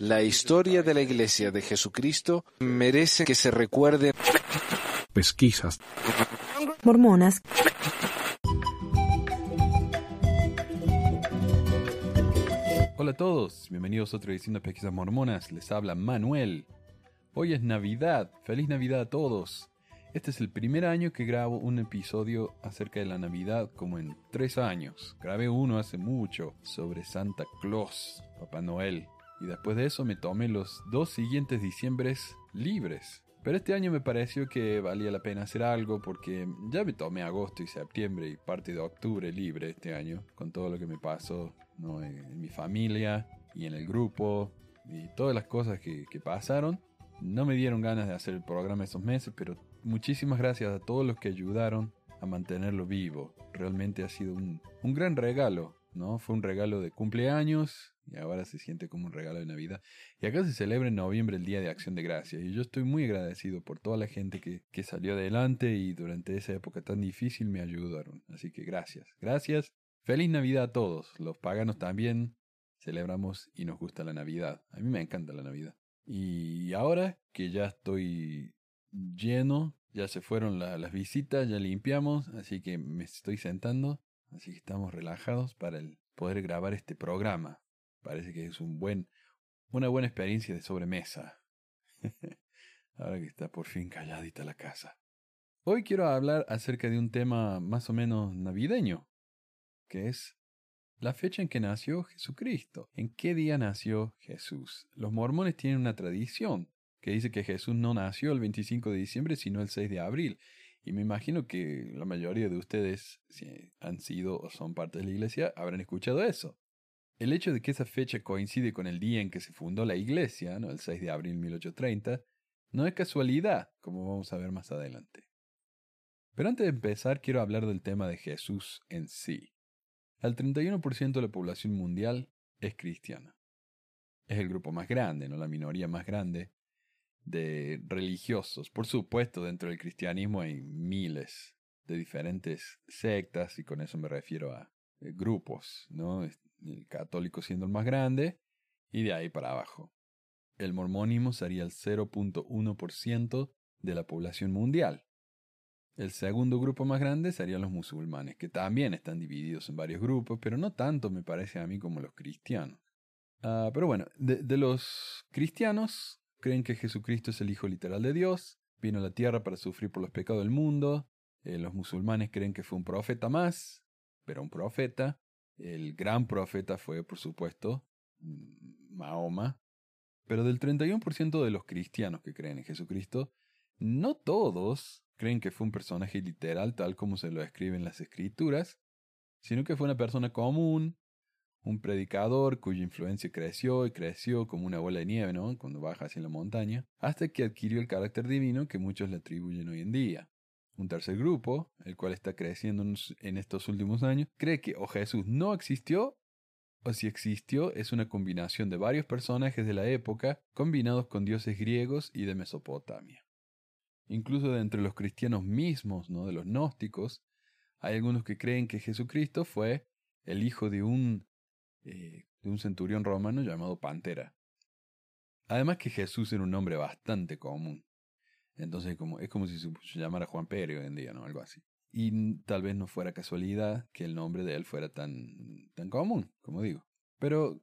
La historia de la Iglesia de Jesucristo merece que se recuerde. Pesquisas. Mormonas. Hola a todos, bienvenidos a otra edición de Pesquisas Mormonas. Les habla Manuel. Hoy es Navidad. Feliz Navidad a todos. Este es el primer año que grabo un episodio acerca de la Navidad como en tres años. Grabé uno hace mucho sobre Santa Claus, Papá Noel. Y después de eso me tomé los dos siguientes diciembres libres. Pero este año me pareció que valía la pena hacer algo porque ya me tomé agosto y septiembre y parte de octubre libre este año con todo lo que me pasó ¿no? en, mi familia y en el grupo y todas las cosas que, que pasaron. No me dieron ganas de hacer el programa esos meses, pero muchísimas gracias a todos los que ayudaron a mantenerlo vivo. Realmente ha sido un, un gran regalo, ¿no? Fue un regalo de cumpleaños y ahora se siente como un regalo de Navidad. Y acá se celebra en noviembre el Día de Acción de Gracias. Y yo estoy muy agradecido por toda la gente que, que salió adelante y durante esa época tan difícil me ayudaron. Así que gracias, gracias. Feliz Navidad a todos. Los paganos también celebramos y nos gusta la Navidad. A mí me encanta la Navidad. Y ahora que ya estoy lleno, ya se fueron las visitas, ya limpiamos, así que me estoy sentando, así que estamos relajados para poder grabar este programa. Parece que es un buen, una buena experiencia de sobremesa. Ahora que está por fin calladita la casa. Hoy quiero hablar acerca de un tema más o menos navideño, que es la fecha en que nació Jesucristo. ¿En qué día nació Jesús? Los mormones tienen una tradición que dice que Jesús no nació el 25 de diciembre, sino el 6 de abril. Y me imagino que la mayoría de ustedes, si han sido o son parte de la iglesia, habrán escuchado eso. El hecho de que esa fecha coincide con el día en que se fundó la iglesia, ¿no? el 6 de abril de 1830, no es casualidad, como vamos a ver más adelante. Pero antes de empezar, quiero hablar del tema de Jesús en sí. El 31% de la población mundial es cristiana. Es el grupo más grande, no la minoría más grande, de religiosos. Por supuesto, dentro del cristianismo hay miles de diferentes sectas y con eso me refiero a eh, grupos, ¿no? El católico siendo el más grande y de ahí para abajo. El mormónimo sería el 0.1% de la población mundial. El segundo grupo más grande serían los musulmanes, que también están divididos en varios grupos, pero no tanto me parece a mí como los cristianos. Ah, pero bueno, de los cristianos creen que Jesucristo es el Hijo literal de Dios, vino a la tierra para sufrir por los pecados del mundo, eh, los musulmanes creen que fue un profeta más, pero un profeta, el gran profeta fue, por supuesto, Mahoma, pero del 31% de los cristianos que creen en Jesucristo, no todos creen que fue un personaje literal tal como se lo escriben las escrituras, sino que fue una persona común, un predicador cuya influencia creció y creció como una bola de nieve, ¿no? Cuando baja hacia la montaña, hasta que adquirió el carácter divino que muchos le atribuyen hoy en día. Un tercer grupo, el cual está creciendo en estos últimos años, cree que o Jesús no existió, o si existió es una combinación de varios personajes de la época combinados con dioses griegos y de Mesopotamia. Incluso de entre los cristianos mismos, ¿no? de los gnósticos, hay algunos que creen que Jesucristo fue el hijo de un eh, de un centurión romano llamado Pantera. Además que Jesús era un nombre bastante común. Entonces como, es como si se llamara Juan Pedro hoy en día, ¿no? Algo así. Y tal vez no fuera casualidad que el nombre de él fuera tan, tan común, como digo. Pero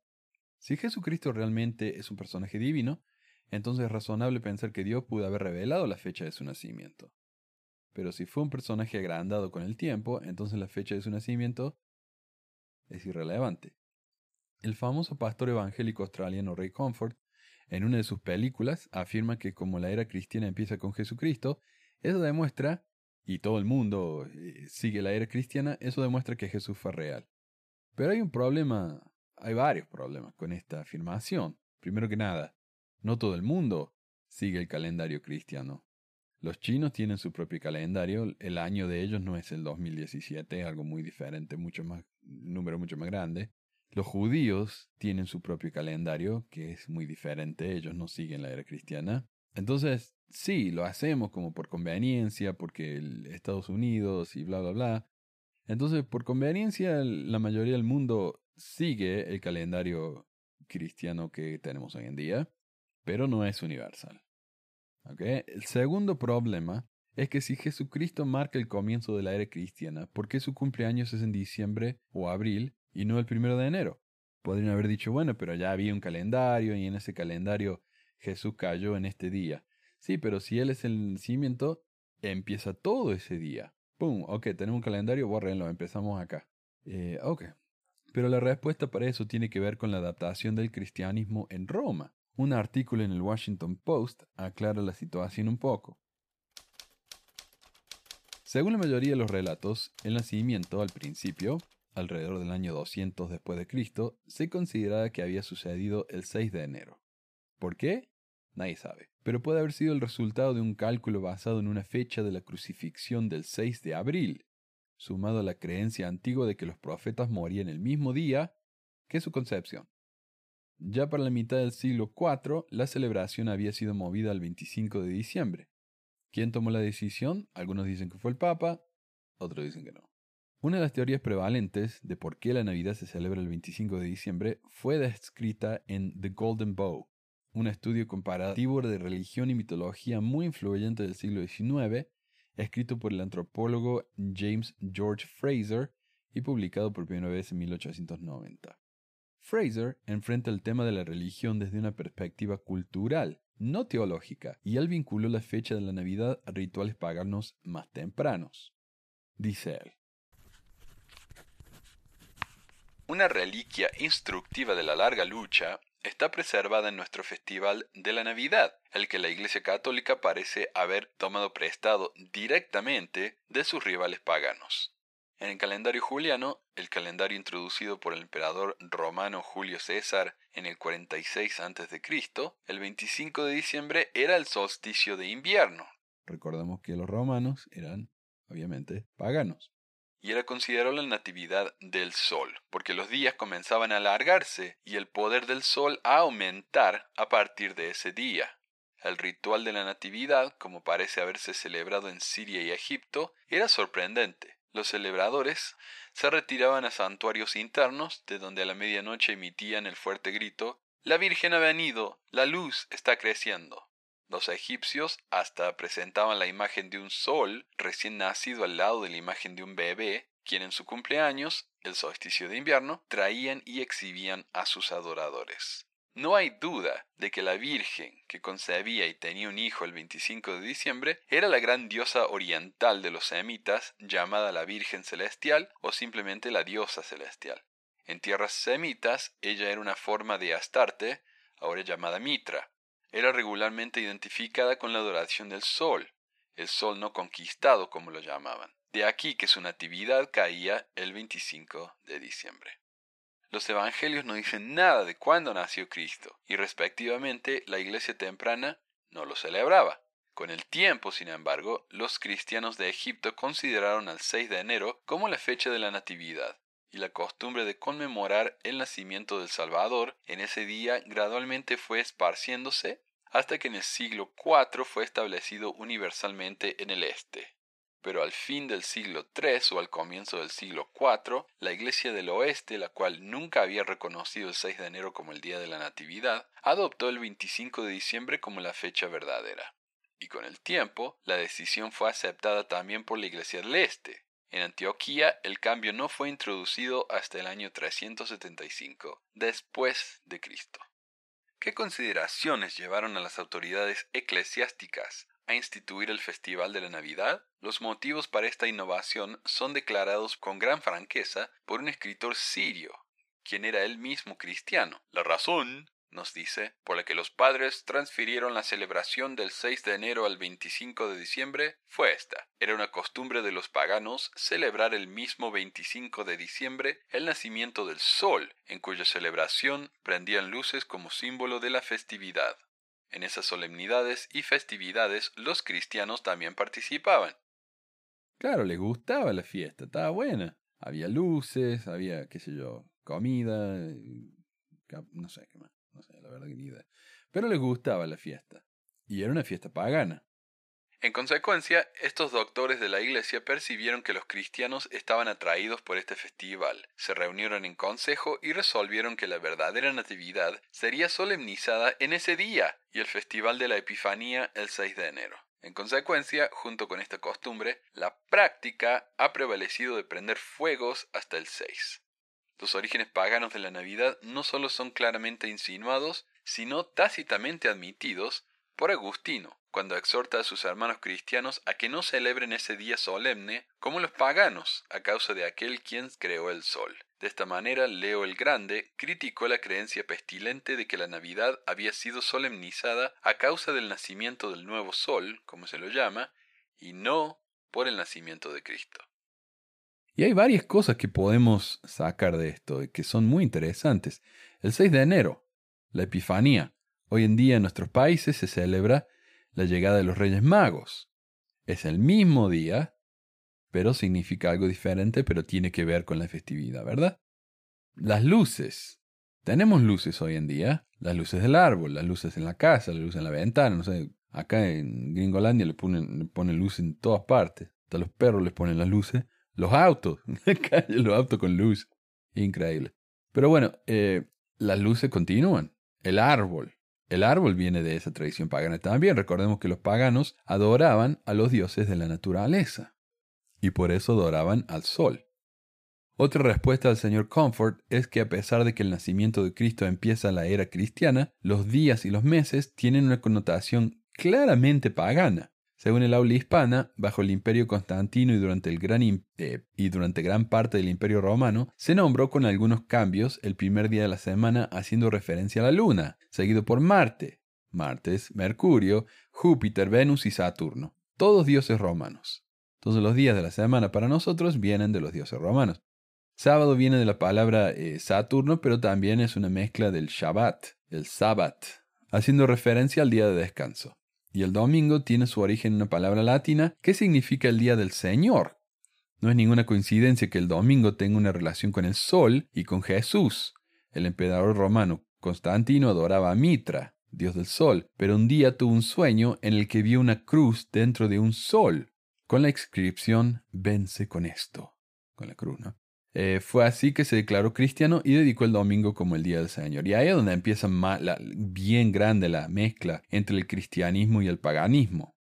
si Jesucristo realmente es un personaje divino, entonces es razonable pensar que Dios pudo haber revelado la fecha de su nacimiento. Pero si fue un personaje agrandado con el tiempo, entonces la fecha de su nacimiento es irrelevante. El famoso pastor evangélico australiano Ray Comfort, en una de sus películas, afirma que como la era cristiana empieza con Jesucristo, eso demuestra, y todo el mundo eh, sigue la era cristiana, eso demuestra que Jesús fue real. Pero hay un problema, hay varios problemas con esta afirmación. Primero que nada, no todo el mundo sigue el calendario cristiano. Los chinos tienen su propio calendario, el año de ellos no es el 2017, algo muy diferente, mucho más, número mucho más grande. Los judíos tienen su propio calendario, que es muy diferente, ellos no siguen la era cristiana. Entonces, sí, lo hacemos como por conveniencia, porque Estados Unidos y bla, bla, bla. Entonces, por conveniencia, la mayoría del mundo sigue el calendario cristiano que tenemos hoy en día, pero no es universal. El segundo problema es que si Jesucristo marca el comienzo de la era cristiana, ¿por qué su cumpleaños es en diciembre o abril y no el primero de enero? Podrían haber dicho, bueno, pero ya había un calendario y en ese calendario Jesús cayó en este día. Sí, pero si Él es el nacimiento, empieza todo ese día. ¡Pum! Ok, tenemos un calendario, bórrenlo, empezamos acá. Eh, ok. Pero la respuesta para eso tiene que ver con la adaptación del cristianismo en Roma. Un artículo en el Washington Post aclara la situación un poco. Según la mayoría de los relatos, el nacimiento al principio, alrededor del año 200 después de Cristo, se consideraba que había sucedido el 6 de enero. ¿Por qué? Nadie sabe. Pero puede haber sido el resultado de un cálculo basado en una fecha de la crucifixión del 6 de abril, sumado a la creencia antigua de que los profetas morían el mismo día que su concepción. Ya para la mitad del siglo IV, la celebración había sido movida al 25 de diciembre. ¿Quién tomó la decisión? Algunos dicen que fue el Papa, otros dicen que no. Una de las teorías prevalentes de por qué la Navidad se celebra el 25 de diciembre fue descrita en The Golden Bow, un estudio comparativo de religión y mitología muy influyente del siglo XIX, escrito por el antropólogo James George Fraser y publicado por primera vez en 1890. Fraser enfrenta el tema de la religión desde una perspectiva cultural, no teológica, y él vinculó la fecha de la Navidad a rituales paganos más tempranos. Dice él. Una reliquia instructiva de la larga lucha está preservada en nuestro festival de la Navidad, el que la Iglesia Católica parece haber tomado prestado directamente de sus rivales paganos. En el calendario juliano, el calendario introducido por el emperador romano Julio César en el 46 a.C., el 25 de diciembre era el solsticio de invierno. Recordamos que los romanos eran, obviamente, paganos. Y era considerado la natividad del sol, porque los días comenzaban a alargarse y el poder del sol a aumentar a partir de ese día. El ritual de la natividad, como parece haberse celebrado en Siria y Egipto, era sorprendente los celebradores se retiraban a santuarios internos, de donde a la medianoche emitían el fuerte grito La Virgen ha venido, la luz está creciendo. Los egipcios hasta presentaban la imagen de un sol recién nacido al lado de la imagen de un bebé, quien en su cumpleaños, el solsticio de invierno, traían y exhibían a sus adoradores. No hay duda de que la Virgen, que concebía y tenía un hijo el 25 de diciembre, era la gran diosa oriental de los semitas, llamada la Virgen Celestial o simplemente la diosa celestial. En tierras semitas, ella era una forma de Astarte, ahora llamada Mitra. Era regularmente identificada con la adoración del sol, el sol no conquistado como lo llamaban. De aquí que su natividad caía el 25 de diciembre. Los evangelios no dicen nada de cuándo nació Cristo, y respectivamente la iglesia temprana no lo celebraba. Con el tiempo, sin embargo, los cristianos de Egipto consideraron al 6 de enero como la fecha de la Natividad, y la costumbre de conmemorar el nacimiento del Salvador en ese día gradualmente fue esparciéndose hasta que en el siglo IV fue establecido universalmente en el este pero al fin del siglo III o al comienzo del siglo IV, la Iglesia del Oeste, la cual nunca había reconocido el 6 de enero como el día de la Natividad, adoptó el 25 de diciembre como la fecha verdadera. Y con el tiempo, la decisión fue aceptada también por la Iglesia del Este. En Antioquía, el cambio no fue introducido hasta el año 375 después de Cristo. ¿Qué consideraciones llevaron a las autoridades eclesiásticas a instituir el Festival de la Navidad, los motivos para esta innovación son declarados con gran franqueza por un escritor sirio, quien era él mismo cristiano. La razón, nos dice, por la que los padres transfirieron la celebración del 6 de enero al 25 de diciembre fue esta. Era una costumbre de los paganos celebrar el mismo 25 de diciembre el nacimiento del sol, en cuya celebración prendían luces como símbolo de la festividad. En esas solemnidades y festividades los cristianos también participaban. Claro, les gustaba la fiesta, estaba buena. Había luces, había, qué sé yo, comida, no sé qué más, Pero les gustaba la fiesta. Y era una fiesta pagana. En consecuencia, estos doctores de la Iglesia percibieron que los cristianos estaban atraídos por este festival, se reunieron en consejo y resolvieron que la verdadera Natividad sería solemnizada en ese día y el Festival de la Epifanía el 6 de enero. En consecuencia, junto con esta costumbre, la práctica ha prevalecido de prender fuegos hasta el 6. Los orígenes paganos de la Navidad no solo son claramente insinuados, sino tácitamente admitidos por Agustino, cuando exhorta a sus hermanos cristianos a que no celebren ese día solemne como los paganos, a causa de aquel quien creó el sol. De esta manera, Leo el Grande criticó la creencia pestilente de que la Navidad había sido solemnizada a causa del nacimiento del nuevo sol, como se lo llama, y no por el nacimiento de Cristo. Y hay varias cosas que podemos sacar de esto que son muy interesantes. El 6 de enero, la Epifanía. Hoy en día en nuestros países se celebra la llegada de los Reyes Magos. Es el mismo día, pero significa algo diferente, pero tiene que ver con la festividad, ¿verdad? Las luces. Tenemos luces hoy en día, las luces del árbol, las luces en la casa, las luces en la ventana, no sé, acá en Gringolandia le ponen, le ponen luces en todas partes, hasta los perros les ponen las luces los autos, los autos con luz. Increíble. Pero bueno, eh, las luces continúan. El árbol. El árbol viene de esa tradición pagana también. Recordemos que los paganos adoraban a los dioses de la naturaleza. Y por eso adoraban al sol. Otra respuesta del señor Comfort es que a pesar de que el nacimiento de Cristo empieza la era cristiana, los días y los meses tienen una connotación claramente pagana. Según el aula hispana, bajo el imperio constantino y durante, el gran eh, y durante gran parte del imperio romano, se nombró con algunos cambios el primer día de la semana haciendo referencia a la luna, seguido por Marte, Martes, Mercurio, Júpiter, Venus y Saturno, todos dioses romanos. Todos los días de la semana para nosotros vienen de los dioses romanos. Sábado viene de la palabra eh, Saturno, pero también es una mezcla del Shabbat, el Sabbat, haciendo referencia al día de descanso y el domingo tiene su origen en una palabra latina que significa el día del Señor. No es ninguna coincidencia que el domingo tenga una relación con el sol y con Jesús. El emperador romano Constantino adoraba a Mitra, dios del sol, pero un día tuvo un sueño en el que vio una cruz dentro de un sol, con la inscripción Vence con esto, con la cruz, ¿no? Eh, fue así que se declaró cristiano y dedicó el domingo como el Día del Señor. Y ahí es donde empieza bien grande la mezcla entre el cristianismo y el paganismo,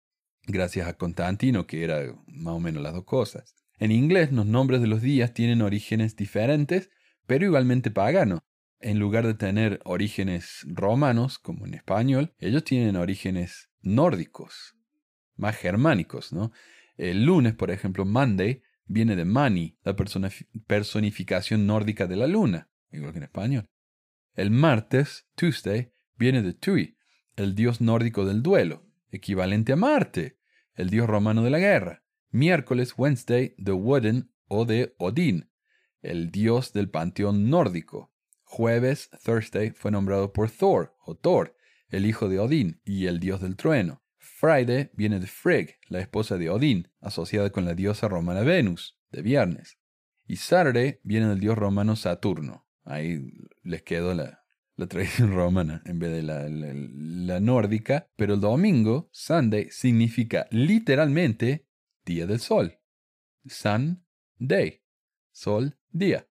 gracias a Constantino, que era más o menos las dos cosas. En inglés los nombres de los días tienen orígenes diferentes, pero igualmente paganos. En lugar de tener orígenes romanos, como en español, ellos tienen orígenes nórdicos, más germánicos, ¿no? El lunes, por ejemplo, Monday, viene de Mani, la personificación nórdica de la luna, igual que en español. El martes, Tuesday, viene de Tui, el dios nórdico del duelo, equivalente a Marte, el dios romano de la guerra. Miércoles, Wednesday, de Woden o de Odín, el dios del panteón nórdico. Jueves, Thursday, fue nombrado por Thor o Thor, el hijo de Odín y el dios del trueno. Friday viene de Frigg, la esposa de Odín, asociada con la diosa romana Venus, de viernes. Y Saturday viene del dios romano Saturno. Ahí les quedó la, tradición romana en vez de la, la, nórdica. Pero el domingo, Sunday, significa literalmente día del sol. Sun Day. Sol, día.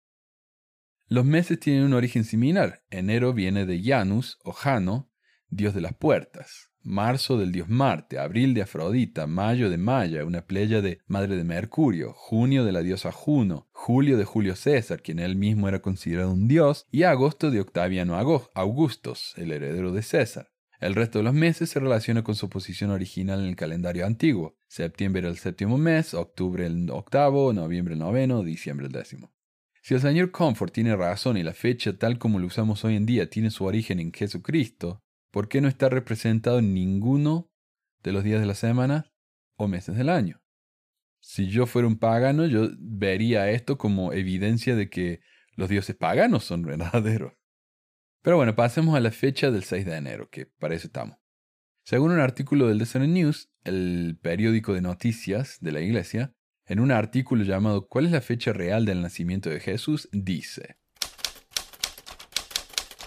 Los meses tienen un origen similar. Enero viene de Janus o Jano, dios de las puertas marzo del dios Marte, abril de Afrodita, mayo de Maya, una playa de madre de Mercurio, junio de la diosa Juno, julio de Julio César, quien él mismo era considerado un dios, y agosto de Octaviano Augustos, el heredero de César. El resto de los meses se relaciona con su posición original en el calendario antiguo. Septiembre el séptimo mes, octubre el octavo, noviembre el noveno, diciembre el décimo. Si el señor Comfort tiene razón y la fecha tal como lo usamos hoy en día tiene su origen en Jesucristo, ¿Por qué no está representado en ninguno de los días de la semana o meses del año? Si yo fuera un pagano, yo vería esto como evidencia de que los dioses paganos son verdaderos. Pero bueno, pasemos a la fecha del 6 de enero, que para eso estamos. Según un artículo del Desert News, el periódico de noticias de la iglesia, en un artículo llamado ¿Cuál es la fecha real del nacimiento de Jesús? dice,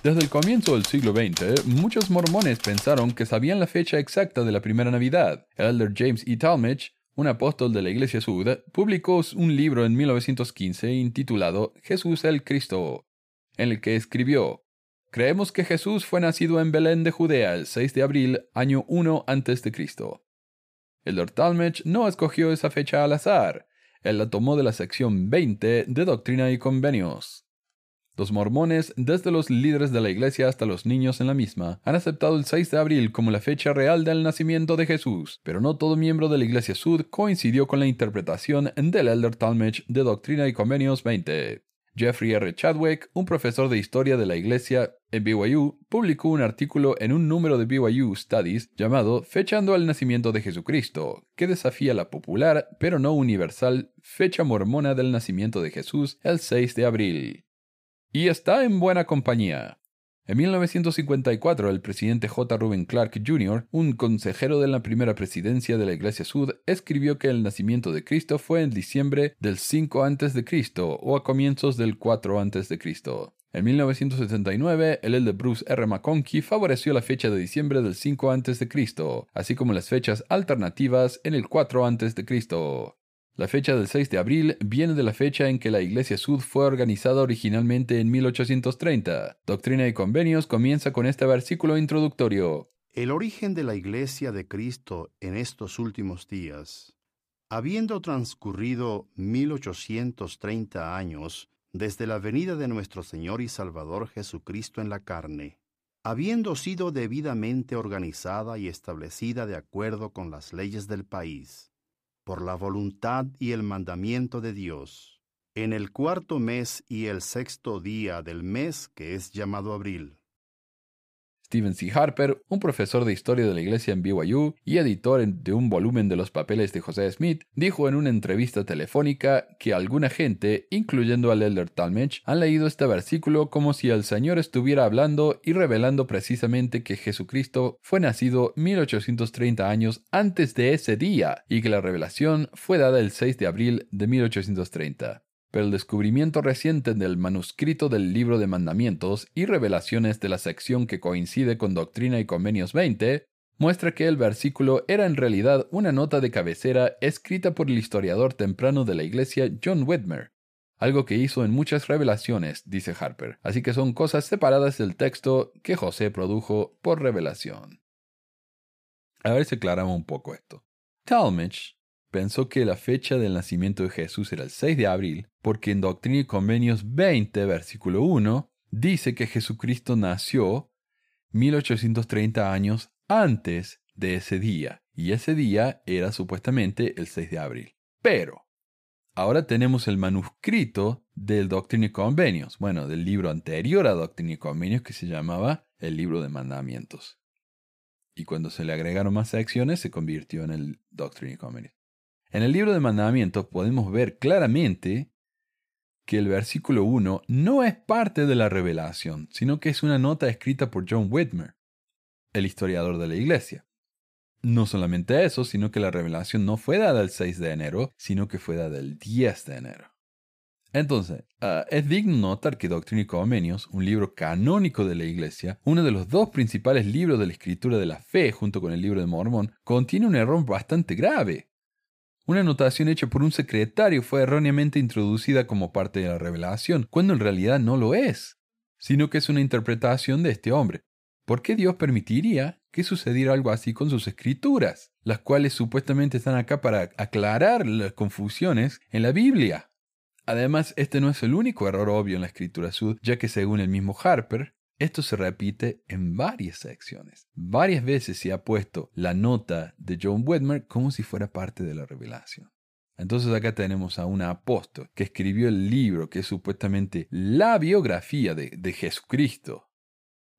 Desde el comienzo del siglo XX, muchos mormones pensaron que sabían la fecha exacta de la primera Navidad. El elder James E. Talmage, un apóstol de la Iglesia Sud, publicó un libro en 1915 intitulado Jesús el Cristo, en el que escribió Creemos que Jesús fue nacido en Belén de Judea el 6 de abril, año 1 a.C. El Lord Talmage no escogió esa fecha al azar. Él la tomó de la sección 20 de Doctrina y Convenios. Los mormones, desde los líderes de la iglesia hasta los niños en la misma, han aceptado el 6 de abril como la fecha real del nacimiento de Jesús, pero no todo miembro de la iglesia sud coincidió con la interpretación del Elder Talmage de Doctrina y Convenios 20. Jeffrey R. Chadwick, un profesor de historia de la iglesia en BYU, publicó un artículo en un número de BYU Studies llamado Fechando al nacimiento de Jesucristo, que desafía la popular, pero no universal, fecha mormona del nacimiento de Jesús el 6 de abril. Y está en buena compañía. En 1954, el presidente J. Reuben Clark Jr., un consejero de la primera presidencia de la Iglesia Sud, escribió que el nacimiento de Cristo fue en diciembre del 5 a.C. o a comienzos del 4 a.C. En 1979, el de Bruce R. McConkie favoreció la fecha de diciembre del 5 a.C., así como las fechas alternativas en el 4 a.C. La fecha del 6 de abril viene de la fecha en que la Iglesia Sud fue organizada originalmente en 1830. Doctrina y Convenios comienza con este versículo introductorio. El origen de la Iglesia de Cristo en estos últimos días. Habiendo transcurrido 1830 años desde la venida de nuestro Señor y Salvador Jesucristo en la carne, habiendo sido debidamente organizada y establecida de acuerdo con las leyes del país, por la voluntad y el mandamiento de Dios, en el cuarto mes y el sexto día del mes que es llamado abril, Stephen C. Harper, un profesor de historia de la iglesia en BYU y editor de un volumen de los papeles de José Smith, dijo en una entrevista telefónica que alguna gente, incluyendo al elder Talmage, han leído este versículo como si el Señor estuviera hablando y revelando precisamente que Jesucristo fue nacido 1830 años antes de ese día y que la revelación fue dada el 6 de abril de 1830 pero el descubrimiento reciente del manuscrito del libro de mandamientos y revelaciones de la sección que coincide con Doctrina y Convenios 20 muestra que el versículo era en realidad una nota de cabecera escrita por el historiador temprano de la iglesia John Whitmer, algo que hizo en muchas revelaciones, dice Harper, así que son cosas separadas del texto que José produjo por revelación. A ver si aclaramos un poco esto. Talmage pensó que la fecha del nacimiento de Jesús era el 6 de abril, porque en Doctrina y Convenios 20, versículo 1, dice que Jesucristo nació 1830 años antes de ese día, y ese día era supuestamente el 6 de abril. Pero, ahora tenemos el manuscrito del Doctrina y Convenios, bueno, del libro anterior a Doctrina y Convenios que se llamaba el libro de mandamientos. Y cuando se le agregaron más secciones se convirtió en el Doctrina y Convenios. En el libro de mandamientos podemos ver claramente que el versículo 1 no es parte de la revelación, sino que es una nota escrita por John Whitmer, el historiador de la iglesia. No solamente eso, sino que la revelación no fue dada el 6 de enero, sino que fue dada el 10 de enero. Entonces, ah, es digno notar que Doctrina y Convenios, un libro canónico de la Iglesia, uno de los dos principales libros de la escritura de la fe junto con el libro de Mormón, contiene un error bastante grave. Una anotación hecha por un secretario fue erróneamente introducida como parte de la revelación, cuando en realidad no lo es, sino que es una interpretación de este hombre. ¿Por qué Dios permitiría que sucediera algo así con sus escrituras, las cuales supuestamente están acá para aclarar las confusiones en la Biblia? Además, este no es el único error obvio en la escritura sud, ya que según el mismo Harper, esto se repite en varias secciones. Varias veces se ha puesto la nota de John Whitmer como si fuera parte de la revelación. Entonces acá tenemos a un apóstol que escribió el libro que es supuestamente la biografía de, de Jesucristo,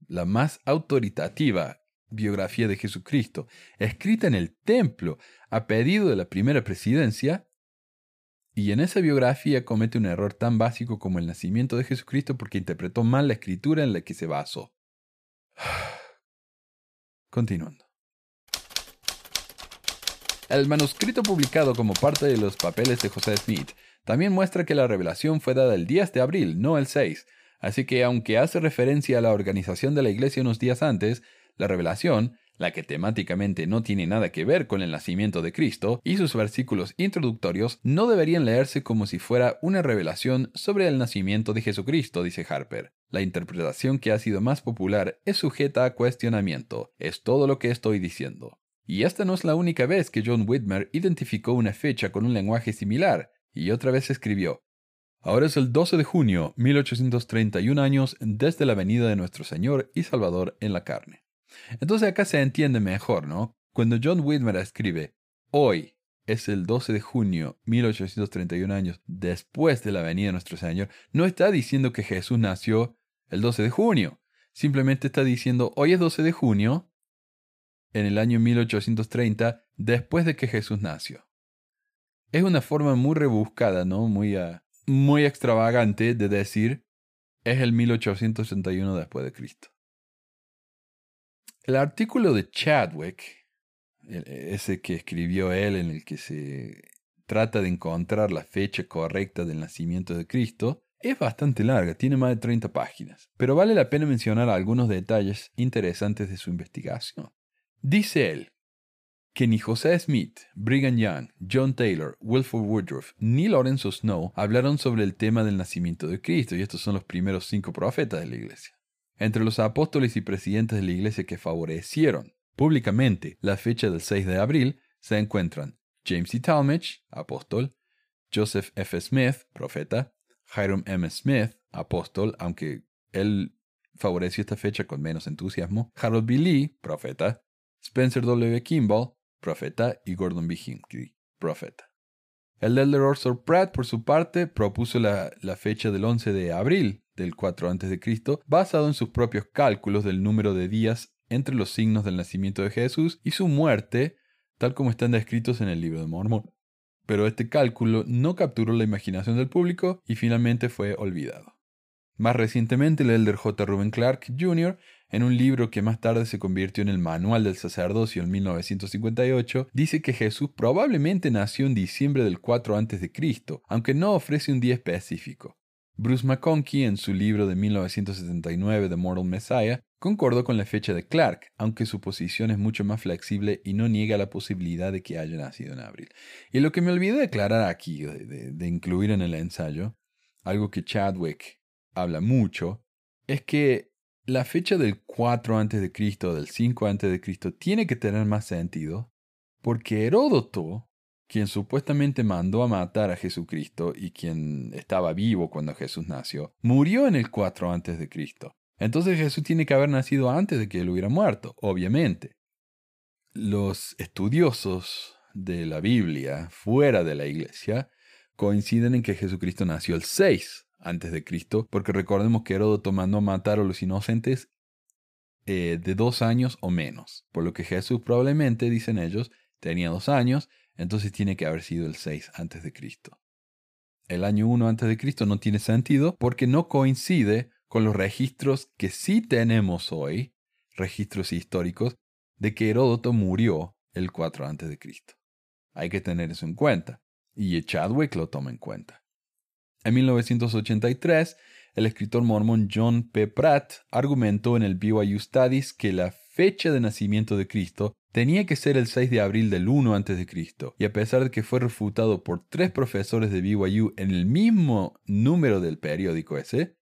la más autoritativa biografía de Jesucristo, escrita en el templo a pedido de la primera presidencia, y en esa biografía comete un error tan básico como el nacimiento de Jesucristo porque interpretó mal la escritura en la que se basó. Continuando. El manuscrito publicado como parte de los papeles de José Smith también muestra que la revelación fue dada el 10 de abril, no el 6, Así que aunque hace referencia a la organización de la iglesia unos días antes, la revelación, la que temáticamente no tiene nada que ver con el nacimiento de Cristo, y sus versículos introductorios no deberían leerse como si fuera una revelación sobre el nacimiento de Jesucristo, dice Harper. La interpretación que ha sido más popular es sujeta a cuestionamiento, es todo lo que estoy diciendo. Y esta no es la única vez que John Whitmer identificó una fecha con un lenguaje similar, y otra vez escribió, Ahora es el 12 de junio, 1831 años desde la venida de nuestro Señor y Salvador en la carne. Entonces acá se entiende mejor, ¿no? Cuando John Whitmer escribe, hoy es el 12 de junio, 1831 años después de la venida de nuestro Señor, no está diciendo que Jesús nació el 12 de junio. Simplemente está diciendo, hoy es 12 de junio, en el año 1830, después de que Jesús nació. Es una forma muy rebuscada, ¿no? Muy, uh, muy extravagante de decir es el 1861 después de Cristo. El artículo de Chadwick, ese que escribió él en el que se trata de encontrar la fecha correcta del nacimiento de Cristo, es bastante larga, tiene más de 30 páginas, pero vale la pena mencionar algunos detalles interesantes de su investigación. Dice él, que ni José Smith, Brigham Young, John Taylor, Wilford Woodruff ni Lorenzo Snow hablaron sobre el tema del nacimiento de Cristo, y estos son los primeros cinco profetas de la iglesia. Entre los apóstoles y presidentes de la iglesia que favorecieron públicamente la fecha del 6 de abril se encuentran James E. Talmage, apóstol, Joseph F. Smith, profeta, Hiram M. Smith, apóstol, aunque él favoreció esta fecha con menos entusiasmo, Harold B. Lee, profeta, Spencer W. Kimball, profeta, y Gordon B. Hinckley, profeta. El elder Orson Pratt, por su parte, propuso la, la fecha del 11 de abril del 4 a.C., basado en sus propios cálculos del número de días entre los signos del nacimiento de Jesús y su muerte, tal como están descritos en el libro de Mormón. Pero este cálculo no capturó la imaginación del público y finalmente fue olvidado. Más recientemente, el elder J. Ruben Clark Jr., en un libro que más tarde se convirtió en el Manual del Sacerdocio en 1958, dice que Jesús probablemente nació en diciembre del 4 a.C., aunque no ofrece un día específico. Bruce McConkie, en su libro de 1979 The Mortal Messiah, concordó con la fecha de Clark, aunque su posición es mucho más flexible y no niega la posibilidad de que haya nacido en abril. Y lo que me olvidé de aclarar aquí, de, de incluir en el ensayo, algo que Chadwick habla mucho es que la fecha del 4 a.C., del 5 a.C., tiene que tener más sentido porque Heródoto, quien supuestamente mandó a matar a Jesucristo y quien estaba vivo cuando Jesús nació, murió en el 4 a.C. Entonces Jesús tiene que haber nacido antes de que él hubiera muerto, obviamente. Los estudiosos de la Biblia fuera de la iglesia coinciden en que Jesucristo nació el 6 antes de Cristo, porque recordemos que Heródoto mandó a matar a los inocentes eh, de dos años o menos, por lo que Jesús probablemente, dicen ellos, tenía dos años, entonces tiene que haber sido el 6 antes de Cristo. El año 1 antes de Cristo no tiene sentido porque no coincide con los registros que sí tenemos hoy, registros históricos, de que Heródoto murió el 4 antes de Cristo. Hay que tener eso en cuenta, y Chadwick lo toma en cuenta. En 1983, el escritor mormón John P. Pratt argumentó en el BYU Studies que la fecha de nacimiento de Cristo tenía que ser el 6 de abril del 1 a.C., y a pesar de que fue refutado por tres profesores de BYU en el mismo número del periódico ese,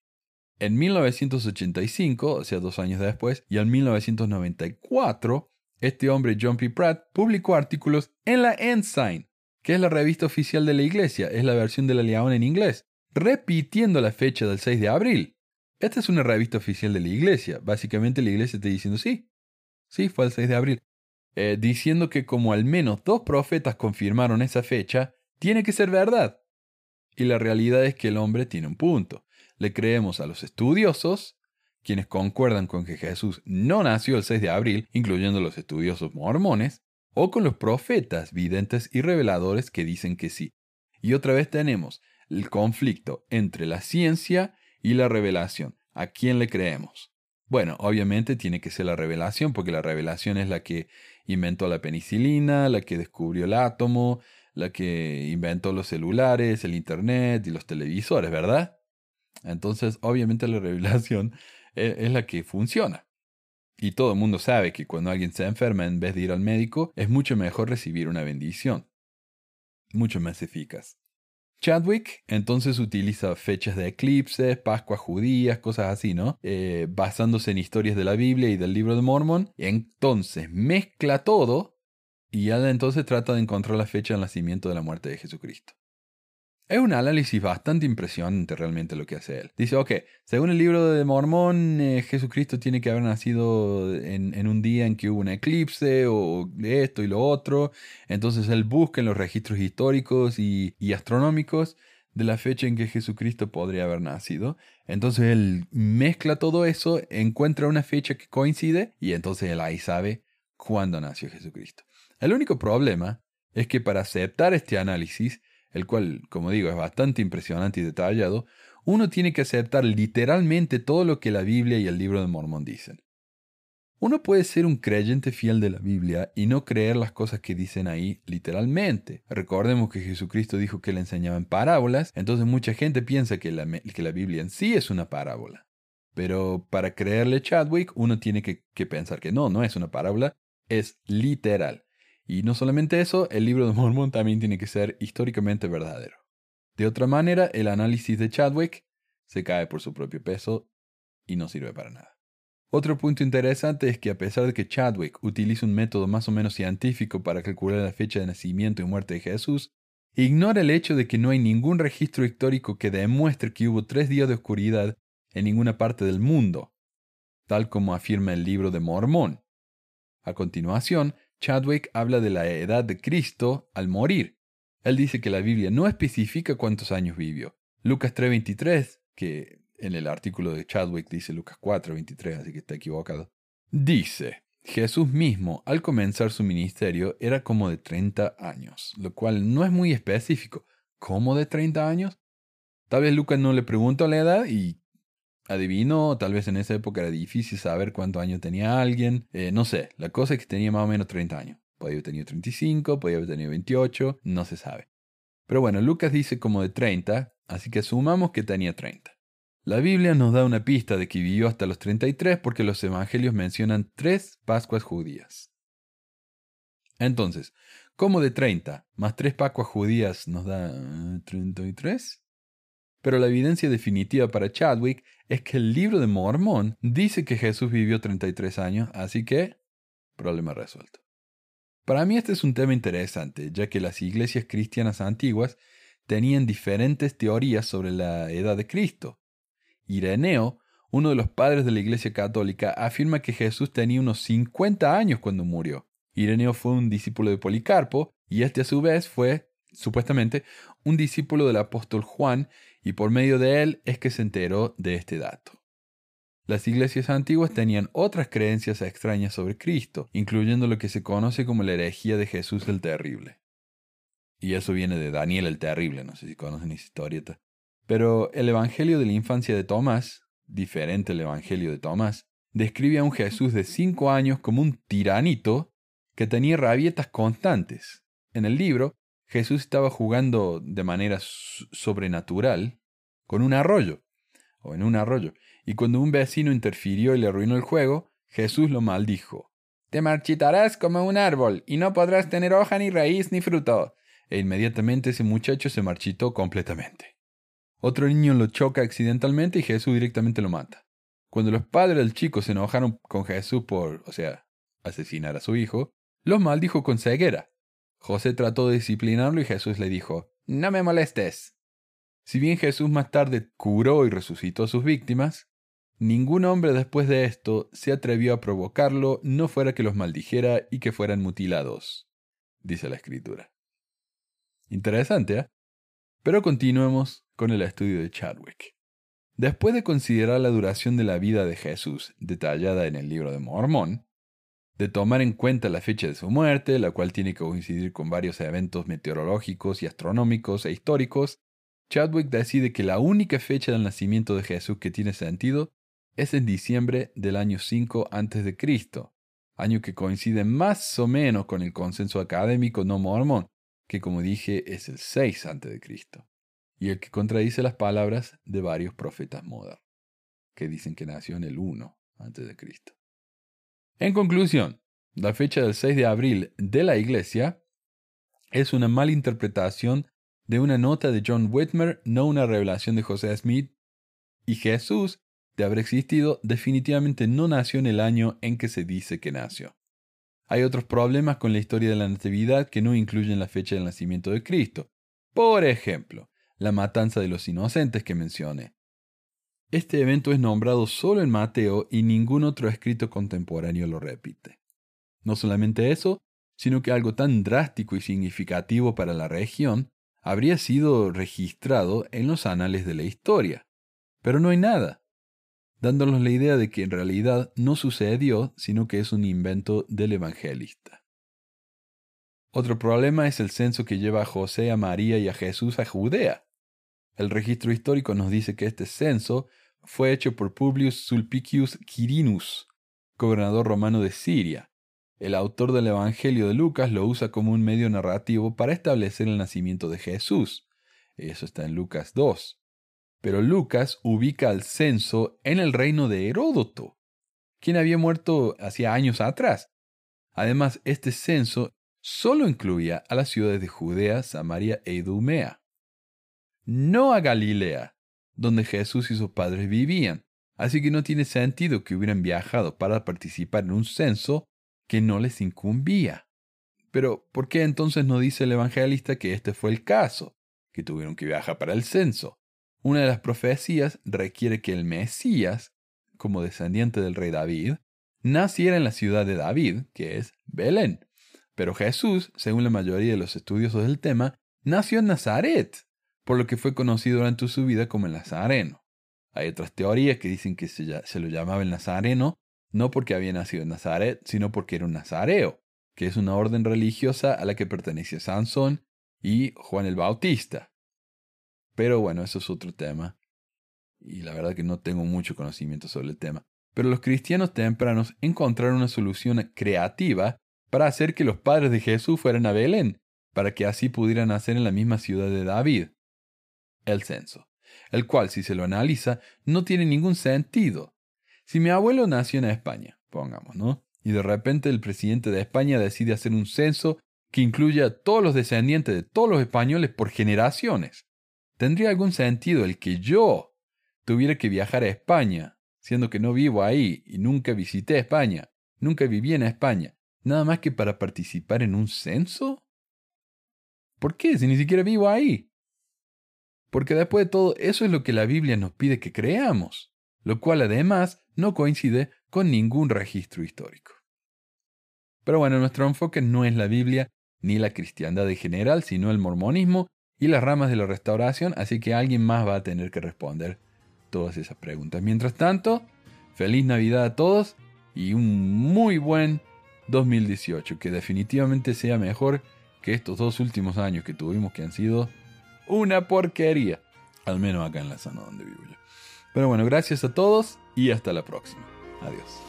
en 1985, o sea, dos años después, y en 1994, este hombre John P. Pratt publicó artículos en la Ensign, que es la revista oficial de la iglesia, es la versión de la León en inglés, repitiendo la fecha del 6 de abril. Esta es una revista oficial de la iglesia. Básicamente la iglesia está diciendo sí, sí, fue el 6 de abril. Eh, diciendo que como al menos dos profetas confirmaron esa fecha, tiene que ser verdad. Y la realidad es que el hombre tiene un punto. Le creemos a los estudiosos, quienes concuerdan con que Jesús no nació el 6 de abril, incluyendo los estudiosos mormones, o con los profetas videntes y reveladores que dicen que sí. Y otra vez tenemos el conflicto entre la ciencia y la revelación. ¿A quién le creemos? Bueno, obviamente tiene que ser la revelación, porque la revelación es la que inventó la penicilina, la que descubrió el átomo, la que inventó los celulares, el Internet y los televisores, ¿verdad? Entonces, obviamente la revelación e, es, la que funciona. Y todo el mundo sabe que cuando alguien se enferma, en vez de ir al médico, es mucho mejor recibir una bendición. Mucho más eficaz. Chadwick entonces utiliza fechas de eclipses, Pascuas judías, cosas así, ¿no? Eh, basándose en historias de la Biblia y del libro de Mormon. Entonces mezcla todo y ya entonces trata de encontrar la fecha del nacimiento de la muerte de Jesucristo. Es un análisis bastante impresionante realmente lo que hace él. Dice, ok, según el libro de Mormón, eh, Jesucristo tiene que haber nacido en, un día en que hubo un eclipse o esto y lo otro. Entonces él busca en los registros históricos y, y astronómicos de la fecha en que Jesucristo podría haber nacido. Entonces él mezcla todo eso, encuentra una fecha que coincide y entonces él ahí sabe cuándo nació Jesucristo. El único problema es que para aceptar este análisis, el cual, como digo, es bastante impresionante y detallado, uno tiene que aceptar literalmente todo lo que la Biblia y el libro de Mormón dicen. Uno puede ser un creyente fiel de la Biblia y no creer las cosas que dicen ahí literalmente. Recordemos que Jesucristo dijo que le enseñaban parábolas, entonces mucha gente piensa que la, que la Biblia en sí es una parábola. Pero para creerle Chadwick, uno tiene que pensar que no, no es una parábola, es literal. Y no solamente eso, el libro de Mormon también tiene que ser históricamente verdadero. De otra manera, el análisis de Chadwick se cae por su propio peso y no sirve para nada. Otro punto interesante es que a pesar de que Chadwick utiliza un método más o menos científico para calcular la fecha de nacimiento y muerte de Jesús, ignora el hecho de que no hay ningún registro histórico que demuestre que hubo tres días de oscuridad en ninguna parte del mundo, tal como afirma el libro de Mormón. A continuación, Chadwick habla de la edad de Cristo al morir. Él dice que la Biblia no especifica cuántos años vivió. Lucas 3:23, que en el artículo de Chadwick dice Lucas 4:23, así que está equivocado, dice, Jesús mismo al comenzar su ministerio era como de 30 años, lo cual no es muy específico. ¿Cómo de 30 años? Tal vez Lucas no le preguntó la edad y adivino, tal vez en esa época era difícil saber cuántos años tenía alguien, eh, no sé, la cosa es que tenía más o menos 30 años. Podía haber tenido 35, podía haber tenido 28, no se sabe. Pero bueno, Lucas dice como de 30, así que asumamos que tenía 30. La Biblia nos da una pista de que vivió hasta los 33 porque los evangelios mencionan tres Pascuas judías. Entonces, ¿cómo de 30 más tres Pascuas judías nos da 33? Pero la evidencia definitiva para Chadwick es que el libro de Mormón dice que Jesús vivió 33 años, así que problema resuelto. Para mí este es un tema interesante, ya que las iglesias cristianas antiguas tenían diferentes teorías sobre la edad de Cristo. Ireneo, uno de los padres de la Iglesia Católica, afirma que Jesús tenía unos 50 años cuando murió. Ireneo fue un discípulo de Policarpo y este a su vez fue, supuestamente, un discípulo del apóstol Juan y por medio de él es que se enteró de este dato. Las iglesias antiguas tenían otras creencias extrañas sobre Cristo, incluyendo lo que se conoce como la herejía de Jesús el Terrible. Y eso viene de Daniel el Terrible, no sé si conocen esa historieta. Pero el Evangelio de la infancia de Tomás, diferente al Evangelio de Tomás, describe a un Jesús de cinco años como un tiranito que tenía rabietas constantes. En el libro, Jesús estaba jugando de manera sobrenatural con un arroyo, o en un arroyo, y cuando un vecino interfirió y le arruinó el juego, Jesús lo maldijo. Te marchitarás como un árbol, y no podrás tener hoja ni raíz ni fruto. E inmediatamente ese muchacho se marchitó completamente. Otro niño lo choca accidentalmente y Jesús directamente lo mata. Cuando los padres del chico se enojaron con Jesús por, o sea, asesinar a su hijo, los maldijo con ceguera. José trató de disciplinarlo y Jesús le dijo, No me molestes. Si bien Jesús más tarde curó y resucitó a sus víctimas, ningún hombre después de esto se atrevió a provocarlo, no fuera que los maldijera y que fueran mutilados, dice la escritura. Interesante, ¿eh? Pero continuemos con el estudio de Chadwick. Después de considerar la duración de la vida de Jesús, detallada en el libro de Mormón, de tomar en cuenta la fecha de su muerte, la cual tiene que coincidir con varios eventos meteorológicos y astronómicos e históricos, Chadwick decide que la única fecha del nacimiento de Jesús que tiene sentido es en diciembre del año 5 a.C., año que coincide más o menos con el consenso académico no mormón, que como dije es el 6 a.C. y el que contradice las palabras de varios profetas modernos, que dicen que nació en el 1 antes de Cristo. En conclusión, la fecha del 6 de abril de la Iglesia es una mala interpretación de una nota de John Whitmer, no una revelación de José Smith, y Jesús, de haber existido, definitivamente no nació en el año en que se dice que nació. Hay otros problemas con la historia de la Natividad que no incluyen la fecha del nacimiento de Cristo. Por ejemplo, la matanza de los inocentes que mencioné. Este evento es nombrado solo en Mateo y ningún otro escrito contemporáneo lo repite. No solamente eso, sino que algo tan drástico y significativo para la región habría sido registrado en los anales de la historia. Pero no hay nada, dándonos la idea de que en realidad no sucedió, sino que es un invento del evangelista. Otro problema es el censo que lleva a José, a María y a Jesús a Judea. El registro histórico nos dice que este censo fue hecho por Publius Sulpicius Quirinus, gobernador romano de Siria. El autor del Evangelio de Lucas lo usa como un medio narrativo para establecer el nacimiento de Jesús. Eso está en Lucas 2. Pero Lucas ubica al censo en el reino de Heródoto, quien había muerto hacía años atrás. Además, este censo solo incluía a las ciudades de Judea, Samaria e Idumea, no a Galilea, donde Jesús y sus padres vivían. Así que no tiene sentido que hubieran viajado para participar en un censo que no les incumbía. Pero, ¿por qué entonces no dice el evangelista que este fue el caso, que tuvieron que viajar para el censo? Una de las profecías requiere que el Mesías, como descendiente del rey David, naciera en la ciudad de David, que es Belén. Pero Jesús, según la mayoría de los estudiosos del tema, nació en Nazaret, por lo que fue conocido durante su vida como el Nazareno. Hay otras teorías que dicen que se, lo llamaba el Nazareno no porque había nacido en Nazaret, sino porque era un nazareo, que es una orden religiosa a la que pertenece Sansón y Juan el Bautista. Pero bueno, eso es otro tema. Y la verdad que no tengo mucho conocimiento sobre el tema. Pero los cristianos tempranos encontraron una solución creativa para hacer que los padres de Jesús fueran a Belén, para que así pudieran nacer en la misma ciudad de David. El censo, el cual, si se lo analiza, no tiene ningún sentido. Si mi abuelo nació en España, pongamos, ¿no? Y de repente el presidente de España decide hacer un censo que incluya a todos los descendientes de todos los españoles por generaciones. ¿Tendría algún sentido el que yo tuviera que viajar a España, siendo que no vivo ahí y nunca visité España, nunca viví en España, nada más que para participar en un censo? ¿Por qué? Si ni siquiera vivo ahí. Porque después de todo, eso es lo que la Biblia nos pide que creamos, lo cual además no coincide con ningún registro histórico. Pero bueno, nuestro enfoque no es la Biblia ni la cristiandad en general, sino el mormonismo y las ramas de la restauración, así que alguien más va a tener que responder todas esas preguntas. Mientras tanto, feliz Navidad a todos y un muy buen 2018, que definitivamente sea mejor que estos dos últimos años que tuvimos que han sido una porquería, al menos acá en la zona donde vivo yo. Pero bueno, gracias a todos y hasta la próxima. Adiós.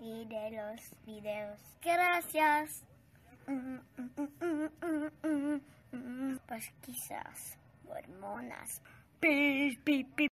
y de los videos. Gracias. Mm. Pi, pi, pi.